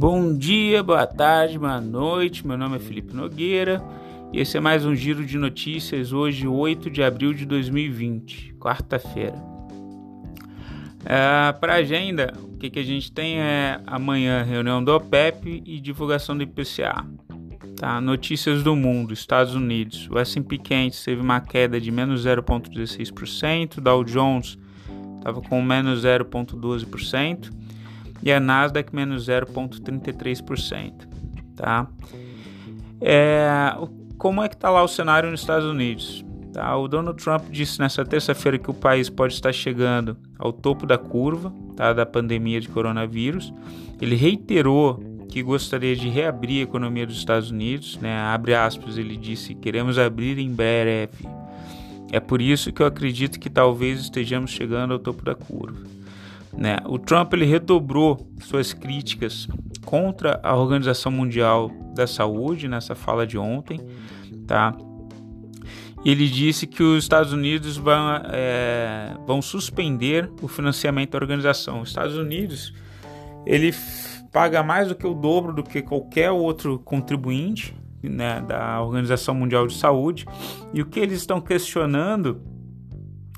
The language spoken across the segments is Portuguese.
Bom dia, boa tarde, boa noite. Meu nome é Felipe Nogueira e esse é mais um giro de notícias. Hoje, 8 de abril de 2020, quarta-feira. É, Para agenda, o que, que a gente tem é amanhã reunião do OPEP e divulgação do IPCA. Tá? Notícias do mundo, Estados Unidos. O S&P 500 teve uma queda de menos 0,16%, Dow Jones estava com menos 0,12% e a Nasdaq menos 0,33%. Tá? É, como é que está lá o cenário nos Estados Unidos? Tá? O Donald Trump disse nessa terça-feira que o país pode estar chegando ao topo da curva tá, da pandemia de coronavírus. Ele reiterou que gostaria de reabrir a economia dos Estados Unidos, né? Abre aspas, ele disse: "Queremos abrir em breve". É por isso que eu acredito que talvez estejamos chegando ao topo da curva. Né? O Trump ele redobrou suas críticas contra a Organização Mundial da Saúde nessa fala de ontem, tá? Ele disse que os Estados Unidos vão, é, vão suspender o financiamento da organização. Os Estados Unidos ele paga mais do que o dobro do que qualquer outro contribuinte né, da Organização Mundial de Saúde e o que eles estão questionando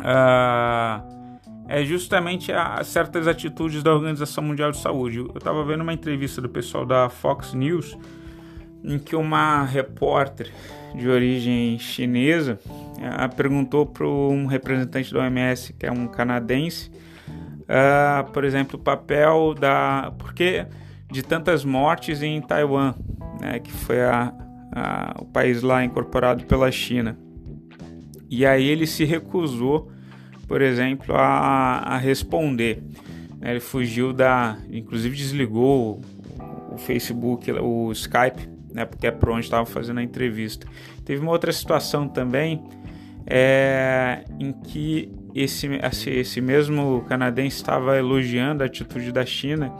uh, é justamente a, certas atitudes da Organização Mundial de Saúde. Eu estava vendo uma entrevista do pessoal da Fox News em que uma repórter de origem chinesa uh, perguntou para um representante da OMS, que é um canadense, uh, por exemplo, o papel da. Porque de tantas mortes em Taiwan, né, que foi a, a, o país lá incorporado pela China. E aí ele se recusou, por exemplo, a, a responder. Né, ele fugiu da. Inclusive desligou o, Facebook, o Skype, né, porque é por onde estava fazendo a entrevista. Teve uma outra situação também é, em que esse, esse mesmo canadense estava elogiando a atitude da China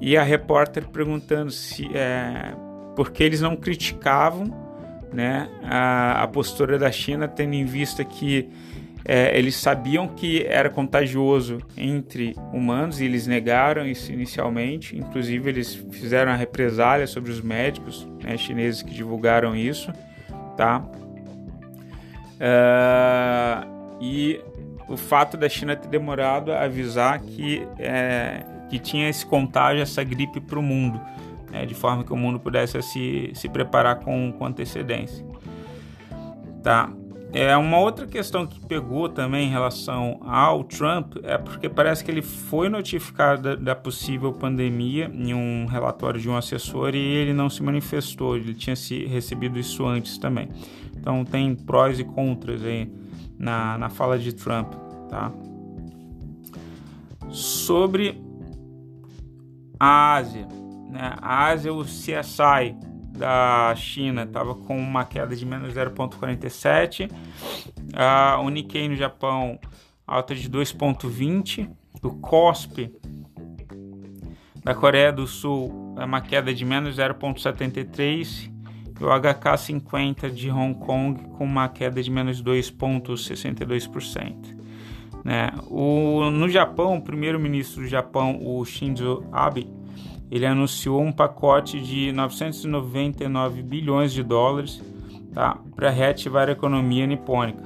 e a repórter perguntando se é, por que eles não criticavam né, a, a postura da China, tendo em vista que é, eles sabiam que era contagioso entre humanos e eles negaram isso inicialmente. Inclusive, eles fizeram a represália sobre os médicos né, chineses que divulgaram isso. Tá? Uh, e o fato da China ter demorado a avisar que, é, que tinha esse contágio, essa gripe para o mundo, né, de forma que o mundo pudesse se, se preparar com, com antecedência. Tá. É uma outra questão que pegou também em relação ao Trump é porque parece que ele foi notificado da, possível pandemia em um relatório de um assessor e ele não se manifestou. Ele tinha se recebido isso antes também. Então tem prós e contras aí na, na fala de Trump, tá? Sobre a Ásia, né? A Ásia, o CSI da China estava com uma queda de menos 0,47, a Nikkei no Japão alta de 2,20, o COSP da Coreia do Sul é uma queda de menos 0,73 e o HK50 de Hong Kong com uma queda de menos 2,62%. Né? O, no Japão, o primeiro-ministro do Japão, o Shinzo Abe, ele anunciou um pacote de 999 bilhões de dólares tá, para reativar a economia nipônica.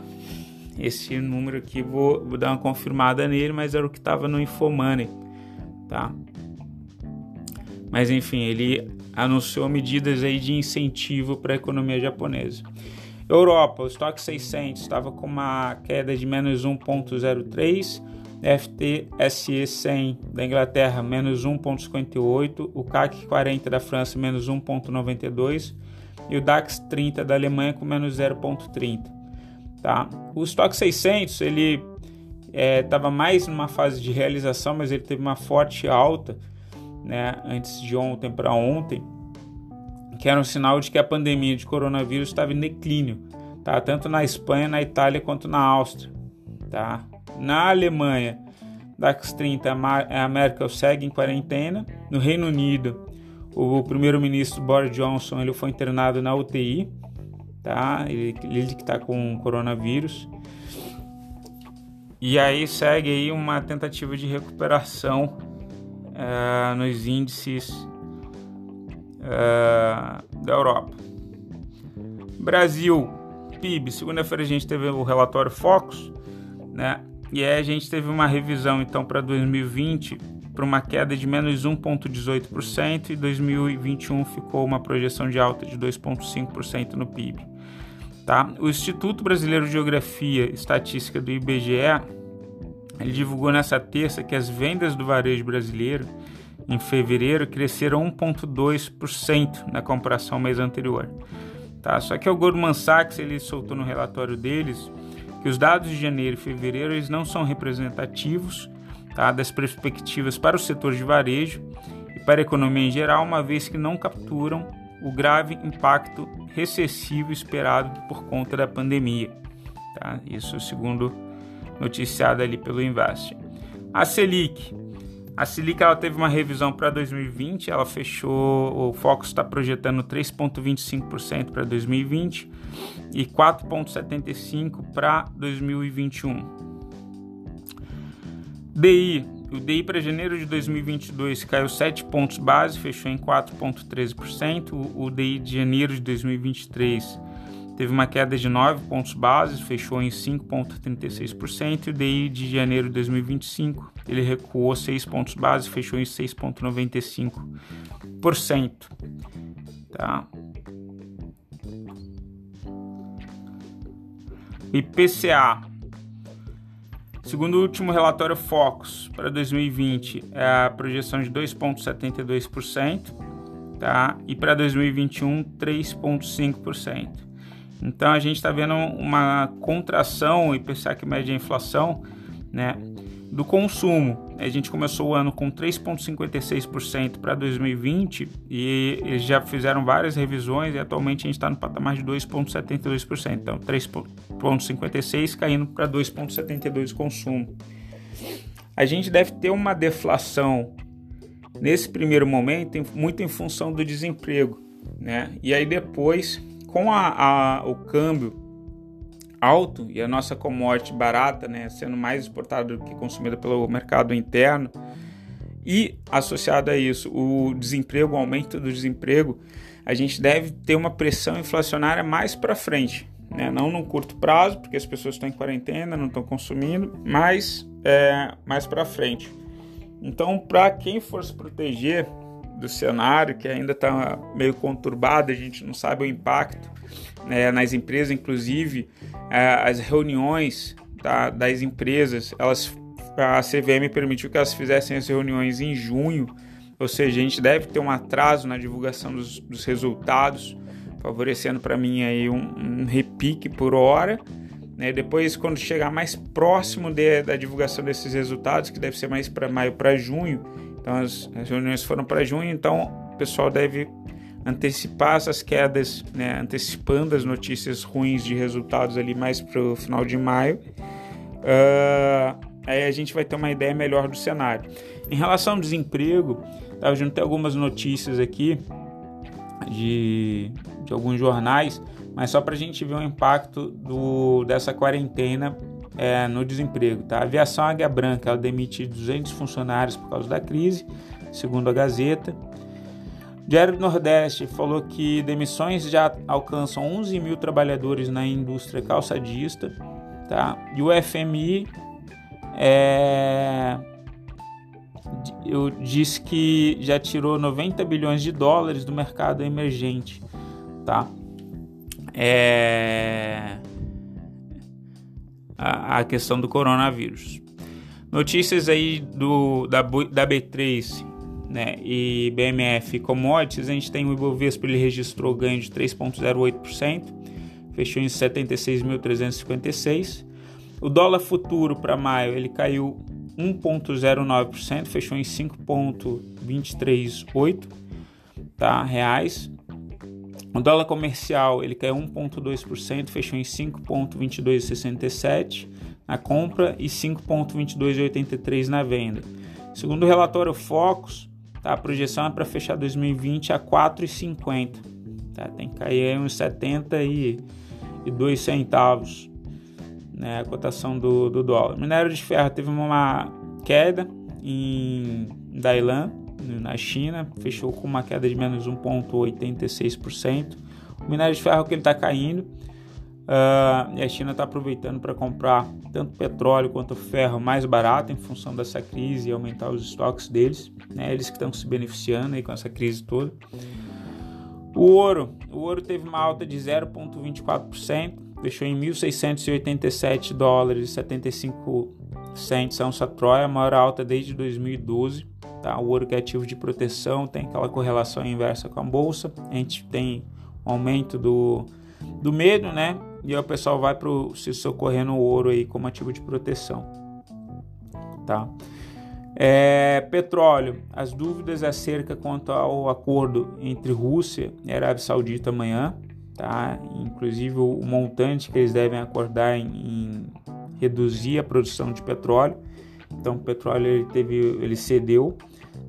Esse número aqui vou, vou, dar uma confirmada nele, mas era o que estava no Infomoney, tá? Mas enfim, ele anunciou medidas aí de incentivo para a economia japonesa. Europa, o estoque 600 estava com uma queda de menos 1,03, FTSE 100 da Inglaterra menos 1,58, o CAC 40 da França menos 1,92 e o DAX 30 da Alemanha com menos 0,30. Tá? O estoque 600 ele estava é, mais numa fase de realização, mas ele teve uma forte alta né, antes de ontem para ontem, que era um sinal de que a pandemia de coronavírus estava em declínio, tá? tanto na Espanha, na Itália quanto na Áustria. Tá? Na Alemanha, DAX 30, a Merkel segue em quarentena. No Reino Unido, o primeiro-ministro Boris Johnson ele foi internado na UTI, tá? ele, ele que está com coronavírus. E aí segue aí uma tentativa de recuperação uh, nos índices uh, da Europa. Brasil, PIB, segunda-feira a gente teve o relatório Focus, né? E aí a gente teve uma revisão então para 2020 para uma queda de menos 1,18% e 2021 ficou uma projeção de alta de 2,5% no PIB. Tá? O Instituto Brasileiro de Geografia e Estatística do IBGE ele divulgou nessa terça que as vendas do varejo brasileiro em fevereiro cresceram 1,2% na comparação ao mês anterior. Tá? Só que o Goldman Sachs ele soltou no relatório deles que os dados de janeiro e fevereiro eles não são representativos tá, das perspectivas para o setor de varejo e para a economia em geral, uma vez que não capturam o grave impacto recessivo esperado por conta da pandemia. Tá? Isso segundo noticiado ali pelo Invest. A Selic a Selic ela teve uma revisão para 2020, ela fechou, o Focus está projetando 3,25% para 2020 e 4,75% para 2021. DI, o DI para janeiro de 2022 caiu 7 pontos base, fechou em 4,13%. O DI de janeiro de 2023 teve uma queda de 9 pontos base, fechou em 5,36%, e o DI de janeiro de 2025 ele recuou 6 pontos base, fechou em 6,95%. Tá? IPCA. Segundo o último relatório Focus para 2020, é a projeção de 2,72%, tá? E para 2021, 3,5%. Então a gente está vendo uma contração e pensar que mede a inflação, né, do consumo. A gente começou o ano com 3,56% para 2020 e eles já fizeram várias revisões e atualmente a gente está no patamar de 2,72%. Então 3,56% caindo para 2,72% de consumo. A gente deve ter uma deflação nesse primeiro momento muito em função do desemprego, né? E aí depois com a, a, o câmbio alto e a nossa commodity barata, né, sendo mais exportada do que consumida pelo mercado interno, e associado a isso o desemprego, o aumento do desemprego, a gente deve ter uma pressão inflacionária mais para frente, né? não no curto prazo, porque as pessoas estão em quarentena, não estão consumindo, mas é, mais para frente. Então, para quem for se proteger, do cenário que ainda está meio conturbado, a gente não sabe o impacto né, nas empresas, inclusive é, as reuniões tá, das empresas, elas a CVM permitiu que elas fizessem as reuniões em junho, ou seja, a gente deve ter um atraso na divulgação dos, dos resultados, favorecendo para mim aí um, um, repique por hora. Né? Depois, quando chegar mais próximo de, da divulgação desses resultados, que deve ser mais para maio para junho, então as, as reuniões foram para junho, então o pessoal deve antecipar essas quedas, né, antecipando as notícias ruins de resultados ali mais para o final de maio. Uh, aí a gente vai ter uma ideia melhor do cenário. Em relação ao desemprego, tá, a gente tem algumas notícias aqui de, de alguns jornais, mas só para a gente ver o impacto do, dessa quarentena é, no desemprego. Tá? A aviação Águia Branca ela demite 200 funcionários por causa da crise, segundo a Gazeta. O Diário do Nordeste falou que demissões já alcançam 11 mil trabalhadores na indústria calçadista. Tá? E o FMI é, eu disse que já tirou 90 bilhões de dólares do mercado emergente. Tá? É, a, a questão do coronavírus. Notícias aí do, da, da B3 né, e BMF Commodities, a gente tem o Ibovespa, ele registrou ganho de 3,08%, fechou em 76.356. O dólar futuro para maio ele caiu 1,09%, fechou em 5,238 tá, reais. O dólar comercial ele caiu 1,2%, fechou em 5,2267 na compra e 5,2283 na venda. Segundo o relatório Focus, tá, a projeção é para fechar 2020 a 4,50. Tá? Tem que cair uns 72 centavos né, a cotação do, do dólar. Minério de ferro teve uma queda em Dailan, na China, fechou com uma queda de menos 1,86%. O minério de ferro que ele está caindo uh, e a China está aproveitando para comprar tanto petróleo quanto ferro mais barato em função dessa crise e aumentar os estoques deles. Né? Eles que estão se beneficiando aí com essa crise toda. O ouro, o ouro teve uma alta de 0,24%, fechou em 1.687 dólares e 75 cents a onça Troia, a maior alta desde 2012. Tá? O ouro que é ativo de proteção tem aquela correlação inversa com a bolsa. A gente tem um aumento do, do medo, né? E o pessoal vai para se socorrer no ouro aí como ativo de proteção. Tá? É, petróleo, as dúvidas acerca quanto ao acordo entre Rússia e Arábia Saudita amanhã, tá? Inclusive o montante que eles devem acordar em, em reduzir a produção de petróleo. Então o petróleo ele teve, ele cedeu,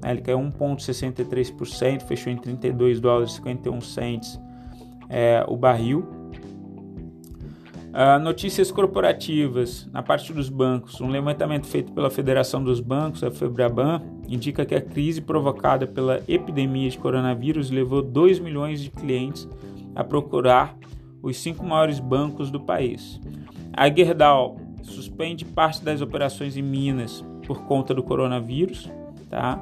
né? ele caiu 1,63%, fechou em 32 dólares e 51 cents é, o barril. Uh, notícias corporativas na parte dos bancos. Um levantamento feito pela Federação dos Bancos, a Febraban, indica que a crise provocada pela epidemia de coronavírus levou 2 milhões de clientes a procurar os cinco maiores bancos do país. A Gerdau suspende parte das operações em Minas por conta do coronavírus. Tá?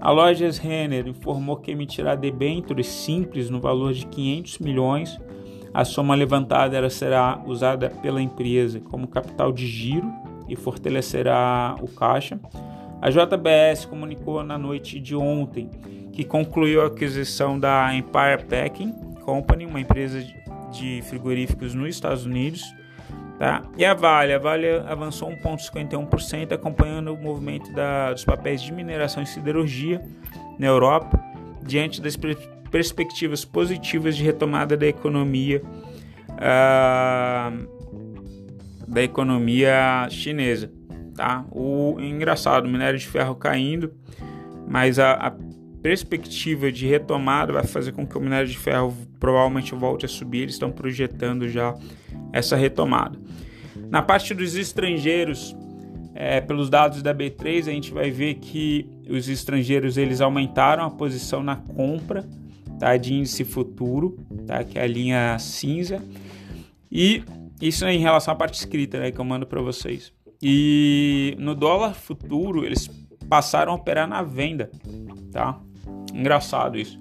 A Lojas Renner informou que emitirá debêntures simples no valor de 500 milhões a soma levantada será usada pela empresa como capital de giro e fortalecerá o caixa. A JBS comunicou na noite de ontem que concluiu a aquisição da Empire Packing Company, uma empresa de frigoríficos nos Estados Unidos. Tá? E a Vale, a Vale avançou 1,51%, acompanhando o movimento da, dos papéis de mineração e siderurgia na Europa, diante das perspectivas positivas de retomada da economia uh, da economia chinesa. Tá? O engraçado, minério de ferro caindo, mas a, a perspectiva de retomada vai fazer com que o minério de ferro provavelmente volte a subir. Eles estão projetando já essa retomada. Na parte dos estrangeiros, é, pelos dados da B3, a gente vai ver que os estrangeiros eles aumentaram a posição na compra tá, de índice futuro, tá, que é a linha cinza. E isso é em relação à parte escrita né, que eu mando para vocês. E no dólar futuro eles passaram a operar na venda, tá? Engraçado isso.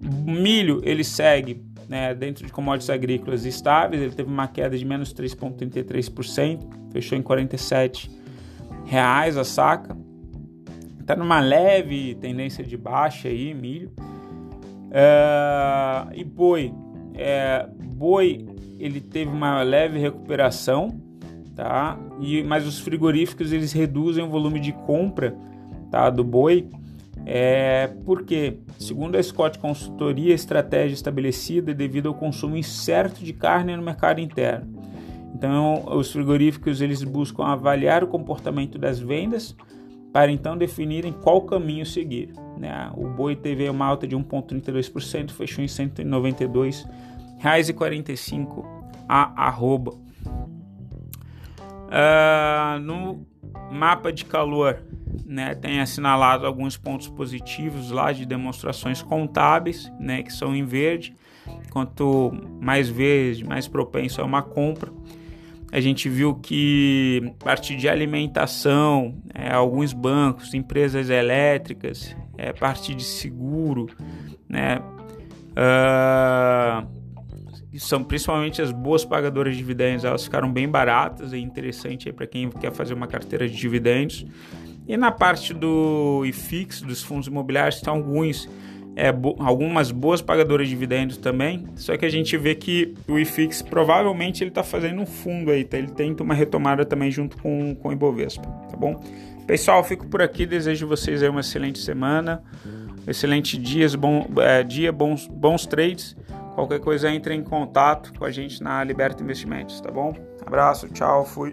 Milho ele segue né, dentro de commodities agrícolas estáveis, ele teve uma queda de menos 3,33%, fechou em 47 reais a saca. Está numa leve tendência de baixa aí, milho. Uh, e boi, é, boi ele teve uma leve recuperação, tá? E mas os frigoríficos eles reduzem o volume de compra, tá, do boi. É porque, segundo a Scott Consultoria, a estratégia estabelecida é devido ao consumo incerto de carne no mercado interno. Então, os frigoríficos eles buscam avaliar o comportamento das vendas para então definirem qual caminho seguir. Né? O boi teve uma alta de 1,32%, fechou em R$ 192,45 a arroba. Uh, no mapa de calor, né, tem assinalado alguns pontos positivos lá de demonstrações contábeis, né, que são em verde. Quanto mais verde, mais propenso é uma compra a gente viu que a partir de alimentação, é, alguns bancos, empresas elétricas, é, parte de seguro, né, uh, são principalmente as boas pagadoras de dividendos, elas ficaram bem baratas, é interessante para quem quer fazer uma carteira de dividendos. E na parte do IFIX, dos fundos imobiliários, estão alguns é, bo algumas boas pagadoras de dividendos também, só que a gente vê que o IFIX provavelmente ele está fazendo um fundo aí, tá? ele tenta uma retomada também junto com, com o Ibovespa, tá bom? Pessoal, fico por aqui, desejo vocês uma excelente semana, excelente dias, bom, é, dia, bons, bons trades, qualquer coisa entre em contato com a gente na Liberta Investimentos, tá bom? Abraço, tchau, fui.